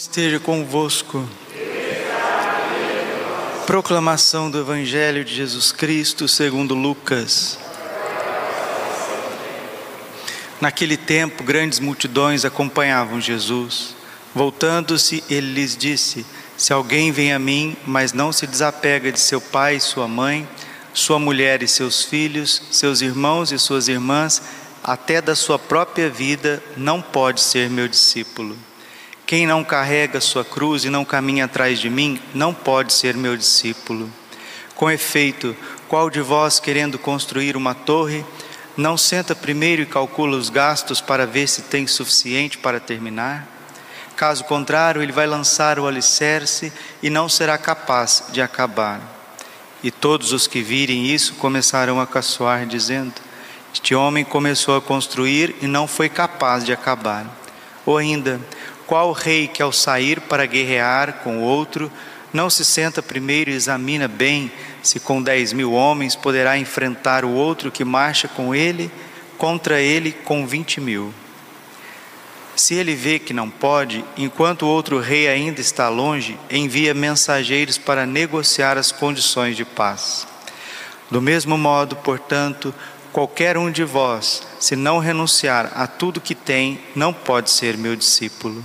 Esteja convosco. Proclamação do Evangelho de Jesus Cristo segundo Lucas. Naquele tempo, grandes multidões acompanhavam Jesus. Voltando-se, ele lhes disse: Se alguém vem a mim, mas não se desapega de seu pai e sua mãe, sua mulher e seus filhos, seus irmãos e suas irmãs, até da sua própria vida, não pode ser meu discípulo. Quem não carrega sua cruz e não caminha atrás de mim, não pode ser meu discípulo. Com efeito, qual de vós, querendo construir uma torre, não senta primeiro e calcula os gastos para ver se tem suficiente para terminar? Caso contrário, ele vai lançar o alicerce e não será capaz de acabar. E todos os que virem isso começarão a caçoar, dizendo: Este homem começou a construir e não foi capaz de acabar. Ou ainda, qual rei que ao sair para guerrear com outro, não se senta primeiro e examina bem se com dez mil homens poderá enfrentar o outro que marcha com ele, contra ele com vinte mil? Se ele vê que não pode, enquanto o outro rei ainda está longe, envia mensageiros para negociar as condições de paz. Do mesmo modo, portanto, qualquer um de vós, se não renunciar a tudo que tem, não pode ser meu discípulo.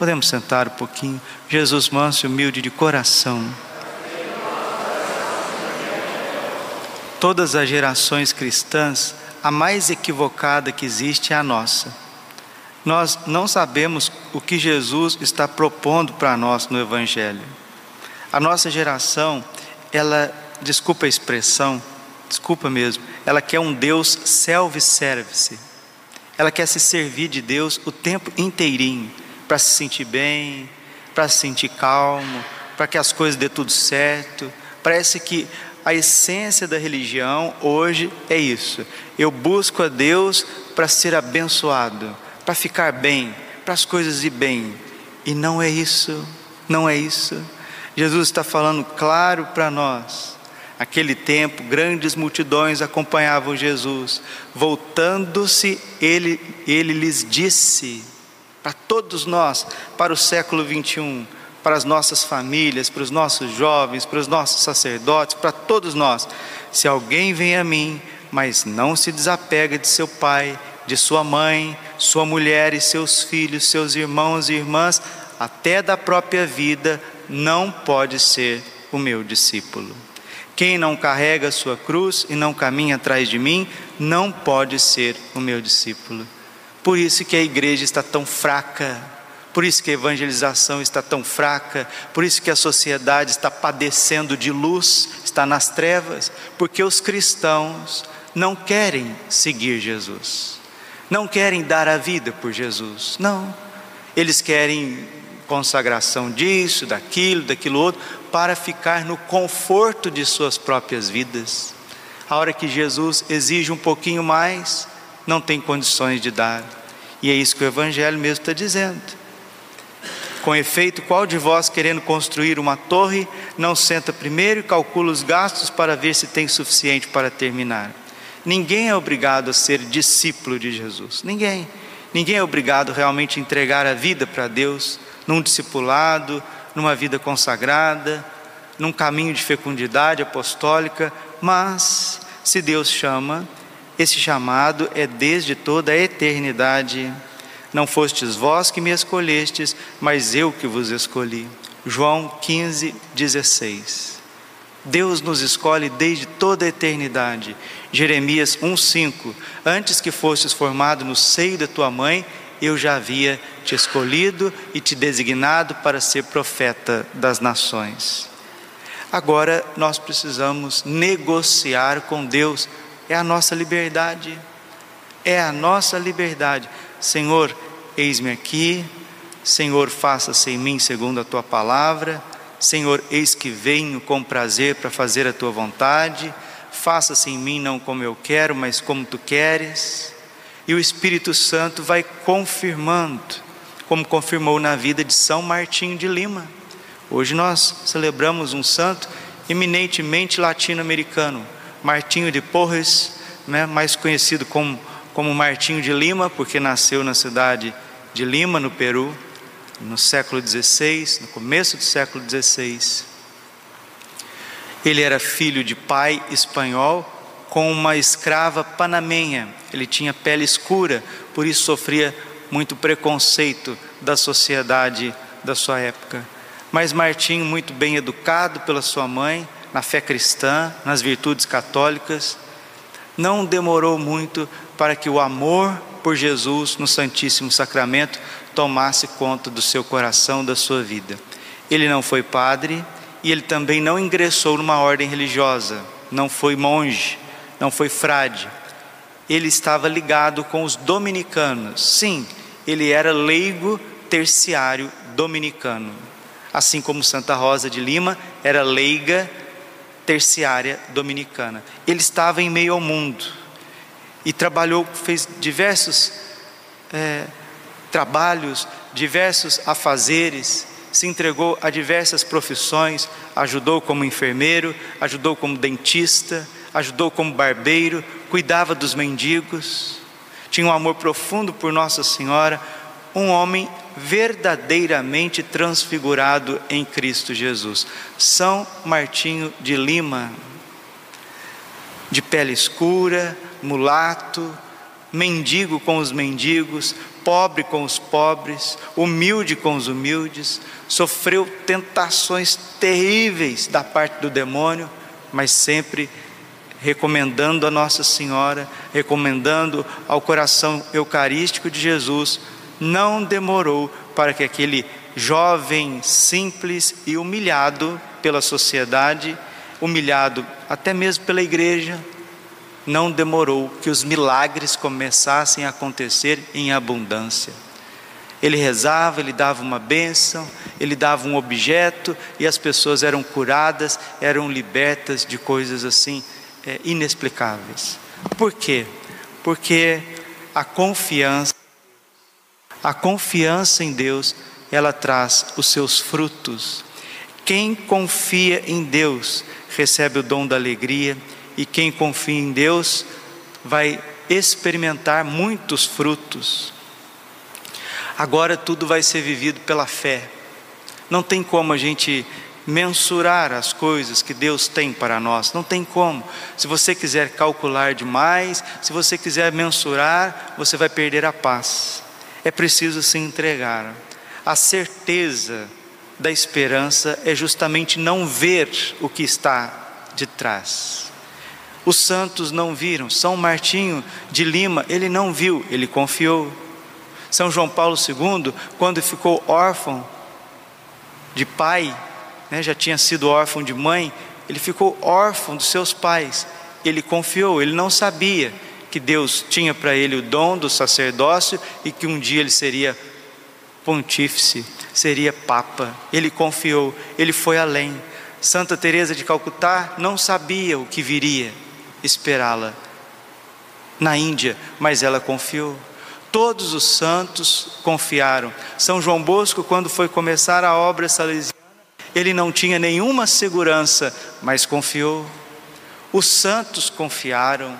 Podemos sentar um pouquinho. Jesus manso e humilde de coração. Todas as gerações cristãs, a mais equivocada que existe é a nossa. Nós não sabemos o que Jesus está propondo para nós no Evangelho. A nossa geração, ela, desculpa a expressão, desculpa mesmo, ela quer um Deus self-service. Ela quer se servir de Deus o tempo inteirinho para se sentir bem, para se sentir calmo, para que as coisas dê tudo certo. Parece que a essência da religião hoje é isso. Eu busco a Deus para ser abençoado, para ficar bem, para as coisas ir bem. E não é isso, não é isso. Jesus está falando claro para nós. Aquele tempo, grandes multidões acompanhavam Jesus. Voltando-se, ele, ele lhes disse: para todos nós, para o século 21, para as nossas famílias, para os nossos jovens, para os nossos sacerdotes, para todos nós. Se alguém vem a mim, mas não se desapega de seu pai, de sua mãe, sua mulher e seus filhos, seus irmãos e irmãs, até da própria vida, não pode ser o meu discípulo. Quem não carrega sua cruz e não caminha atrás de mim, não pode ser o meu discípulo. Por isso que a igreja está tão fraca, por isso que a evangelização está tão fraca, por isso que a sociedade está padecendo de luz, está nas trevas, porque os cristãos não querem seguir Jesus, não querem dar a vida por Jesus, não, eles querem consagração disso, daquilo, daquilo outro, para ficar no conforto de suas próprias vidas. A hora que Jesus exige um pouquinho mais, não tem condições de dar. E é isso que o Evangelho mesmo está dizendo. Com efeito, qual de vós, querendo construir uma torre, não senta primeiro e calcula os gastos para ver se tem suficiente para terminar? Ninguém é obrigado a ser discípulo de Jesus. Ninguém. Ninguém é obrigado realmente a entregar a vida para Deus, num discipulado, numa vida consagrada, num caminho de fecundidade apostólica, mas se Deus chama, esse chamado é desde toda a eternidade. Não fostes vós que me escolhestes, mas eu que vos escolhi. João 15, 16. Deus nos escolhe desde toda a eternidade. Jeremias 1,5: Antes que fostes formado no seio da tua mãe, eu já havia te escolhido e te designado para ser profeta das nações. Agora nós precisamos negociar com Deus é a nossa liberdade. É a nossa liberdade. Senhor, eis-me aqui, Senhor, faça-se em mim segundo a tua palavra. Senhor, eis que venho com prazer para fazer a tua vontade. Faça-se em mim não como eu quero, mas como tu queres. E o Espírito Santo vai confirmando, como confirmou na vida de São Martinho de Lima. Hoje nós celebramos um santo eminentemente latino-americano, Martinho de Porres, né, mais conhecido como, como Martinho de Lima, porque nasceu na cidade de Lima, no Peru, no século XVI, no começo do século XVI. Ele era filho de pai espanhol com uma escrava panamenha. Ele tinha pele escura, por isso sofria muito preconceito da sociedade da sua época. Mas Martinho, muito bem educado pela sua mãe, na fé cristã, nas virtudes católicas, não demorou muito para que o amor por Jesus no Santíssimo Sacramento tomasse conta do seu coração, da sua vida. Ele não foi padre e ele também não ingressou numa ordem religiosa, não foi monge, não foi frade. Ele estava ligado com os dominicanos. Sim, ele era leigo terciário dominicano. Assim como Santa Rosa de Lima era leiga terciária dominicana. Ele estava em meio ao mundo e trabalhou, fez diversos é, trabalhos, diversos afazeres, se entregou a diversas profissões, ajudou como enfermeiro, ajudou como dentista, ajudou como barbeiro, cuidava dos mendigos, tinha um amor profundo por Nossa Senhora, um homem verdadeiramente transfigurado em Cristo Jesus. São Martinho de Lima, de pele escura, mulato, mendigo com os mendigos, pobre com os pobres, humilde com os humildes, sofreu tentações terríveis da parte do demônio, mas sempre recomendando a Nossa Senhora, recomendando ao coração eucarístico de Jesus, não demorou para que aquele jovem simples e humilhado pela sociedade, humilhado até mesmo pela igreja, não demorou que os milagres começassem a acontecer em abundância. Ele rezava, ele dava uma bênção, ele dava um objeto e as pessoas eram curadas, eram libertas de coisas assim é, inexplicáveis. Por quê? Porque a confiança, a confiança em Deus, ela traz os seus frutos. Quem confia em Deus recebe o dom da alegria, e quem confia em Deus vai experimentar muitos frutos. Agora tudo vai ser vivido pela fé. Não tem como a gente mensurar as coisas que Deus tem para nós, não tem como. Se você quiser calcular demais, se você quiser mensurar, você vai perder a paz. É preciso se entregar. A certeza da esperança é justamente não ver o que está de trás. Os santos não viram. São Martinho de Lima, ele não viu, ele confiou. São João Paulo II, quando ficou órfão de pai, né, já tinha sido órfão de mãe, ele ficou órfão dos seus pais. Ele confiou, ele não sabia que Deus tinha para ele o dom do sacerdócio e que um dia ele seria pontífice, seria papa. Ele confiou, ele foi além. Santa Teresa de Calcutá não sabia o que viria esperá-la na Índia, mas ela confiou. Todos os santos confiaram. São João Bosco, quando foi começar a obra salesiana, ele não tinha nenhuma segurança, mas confiou. Os santos confiaram,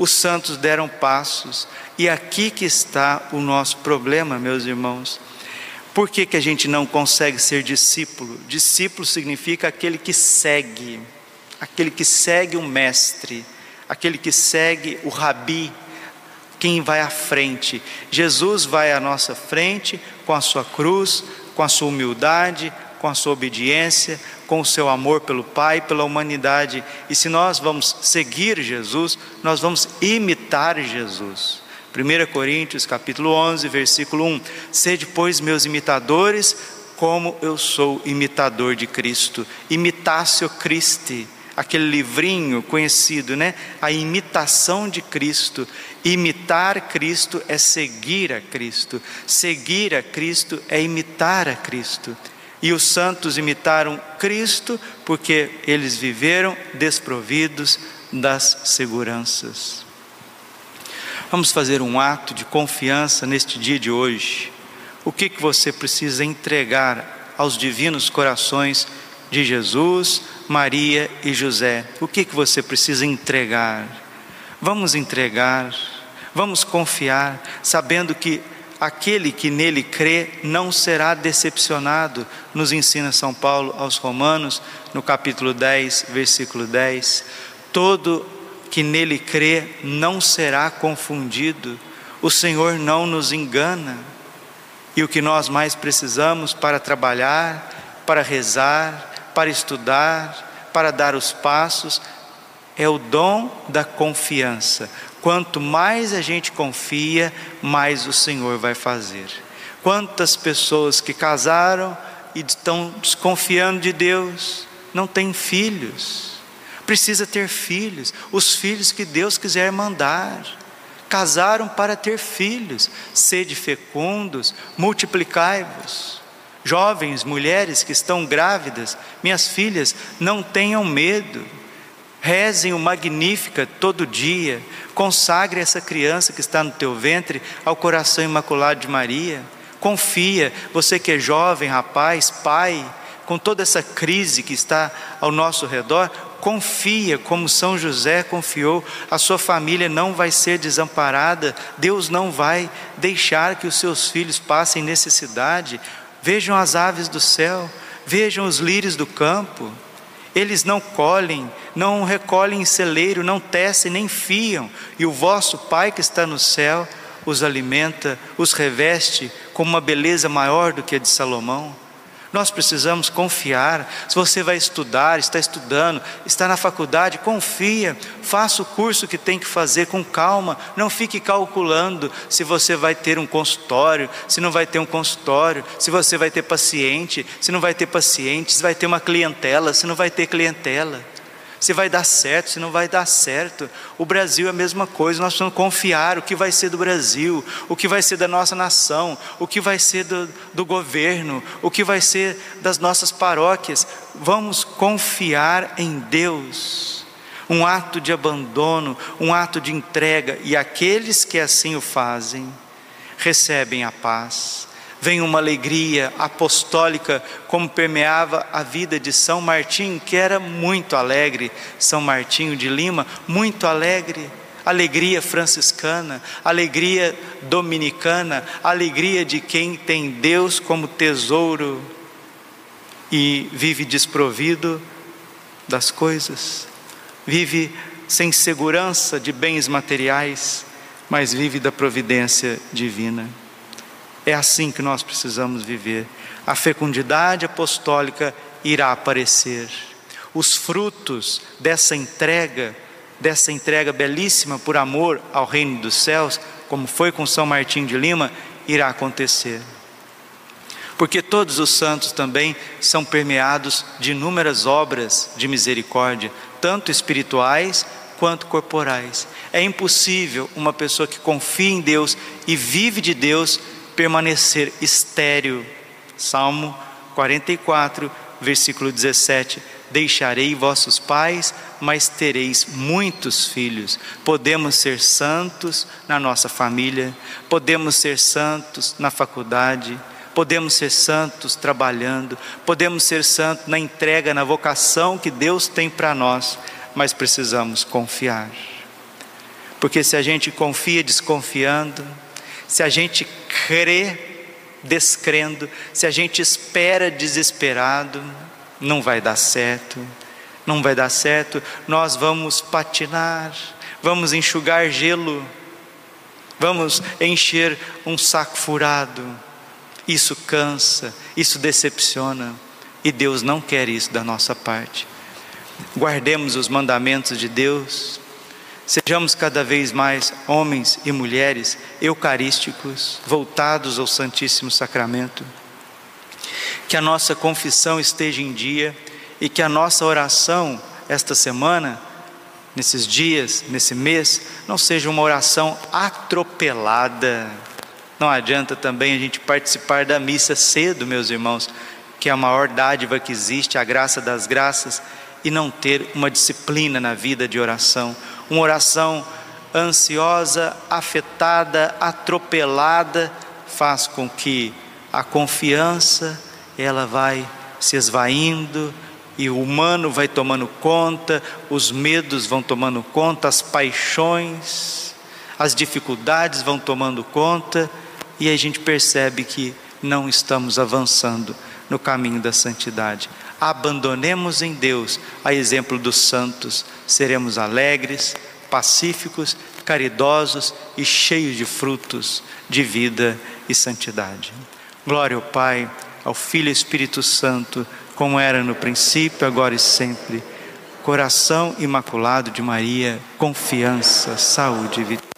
os santos deram passos, e aqui que está o nosso problema, meus irmãos. Por que, que a gente não consegue ser discípulo? Discípulo significa aquele que segue aquele que segue o mestre, aquele que segue o rabi, quem vai à frente. Jesus vai à nossa frente com a sua cruz, com a sua humildade, com a sua obediência, com o seu amor pelo Pai, pela humanidade. E se nós vamos seguir Jesus, nós vamos imitar Jesus. 1 Coríntios capítulo 11, versículo 1: Sede, pois, meus imitadores, como eu sou imitador de Cristo. Imitatio Christi aquele livrinho conhecido, né? A imitação de Cristo. Imitar Cristo é seguir a Cristo. Seguir a Cristo é imitar a Cristo. E os santos imitaram Cristo porque eles viveram desprovidos das seguranças. Vamos fazer um ato de confiança neste dia de hoje. O que, que você precisa entregar aos divinos corações de Jesus, Maria e José? O que, que você precisa entregar? Vamos entregar, vamos confiar, sabendo que aquele que nele crê não será decepcionado, nos ensina São Paulo aos Romanos, no capítulo 10, versículo 10. Todo que nele crê não será confundido, o Senhor não nos engana. E o que nós mais precisamos para trabalhar, para rezar, para estudar, para dar os passos, é o dom da confiança. Quanto mais a gente confia, mais o Senhor vai fazer. Quantas pessoas que casaram e estão desconfiando de Deus, não têm filhos precisa ter filhos, os filhos que Deus quiser mandar. Casaram para ter filhos, sede fecundos, multiplicai-vos. Jovens, mulheres que estão grávidas, minhas filhas, não tenham medo. Rezem o Magnífica todo dia. Consagre essa criança que está no teu ventre ao coração imaculado de Maria. Confia, você que é jovem, rapaz, pai, com toda essa crise que está ao nosso redor, confia como São José confiou, a sua família não vai ser desamparada, Deus não vai deixar que os seus filhos passem necessidade. Vejam as aves do céu, vejam os lírios do campo, eles não colhem, não recolhem em celeiro, não tecem, nem fiam, e o vosso Pai que está no céu os alimenta, os reveste com uma beleza maior do que a de Salomão. Nós precisamos confiar. Se você vai estudar, está estudando, está na faculdade, confia, faça o curso que tem que fazer com calma. Não fique calculando se você vai ter um consultório, se não vai ter um consultório, se você vai ter paciente, se não vai ter paciente, se vai ter uma clientela, se não vai ter clientela se vai dar certo, se não vai dar certo. O Brasil é a mesma coisa, nós precisamos confiar o que vai ser do Brasil, o que vai ser da nossa nação, o que vai ser do, do governo, o que vai ser das nossas paróquias. Vamos confiar em Deus. Um ato de abandono, um ato de entrega, e aqueles que assim o fazem recebem a paz vem uma alegria apostólica, como permeava a vida de São Martinho, que era muito alegre, São Martinho de Lima, muito alegre. Alegria franciscana, alegria dominicana, alegria de quem tem Deus como tesouro e vive desprovido das coisas, vive sem segurança de bens materiais, mas vive da providência divina. É assim que nós precisamos viver. A fecundidade apostólica irá aparecer. Os frutos dessa entrega, dessa entrega belíssima por amor ao reino dos céus, como foi com São Martim de Lima, irá acontecer. Porque todos os santos também são permeados de inúmeras obras de misericórdia, tanto espirituais quanto corporais. É impossível uma pessoa que confia em Deus e vive de Deus permanecer estéril. Salmo 44, versículo 17: Deixarei vossos pais, mas tereis muitos filhos. Podemos ser santos na nossa família, podemos ser santos na faculdade, podemos ser santos trabalhando, podemos ser santos na entrega, na vocação que Deus tem para nós, mas precisamos confiar. Porque se a gente confia desconfiando, se a gente crê descrendo, se a gente espera desesperado, não vai dar certo, não vai dar certo, nós vamos patinar, vamos enxugar gelo, vamos encher um saco furado. Isso cansa, isso decepciona, e Deus não quer isso da nossa parte. Guardemos os mandamentos de Deus, Sejamos cada vez mais homens e mulheres eucarísticos, voltados ao Santíssimo Sacramento. Que a nossa confissão esteja em dia e que a nossa oração esta semana, nesses dias, nesse mês, não seja uma oração atropelada. Não adianta também a gente participar da missa cedo, meus irmãos, que é a maior dádiva que existe, a graça das graças, e não ter uma disciplina na vida de oração, uma oração ansiosa, afetada, atropelada, faz com que a confiança ela vai se esvaindo e o humano vai tomando conta, os medos vão tomando conta, as paixões, as dificuldades vão tomando conta e a gente percebe que não estamos avançando no caminho da santidade. Abandonemos em Deus, a exemplo dos santos, seremos alegres, pacíficos, caridosos e cheios de frutos de vida e santidade. Glória ao Pai, ao Filho e Espírito Santo, como era no princípio, agora e sempre. Coração imaculado de Maria, confiança, saúde e vitória.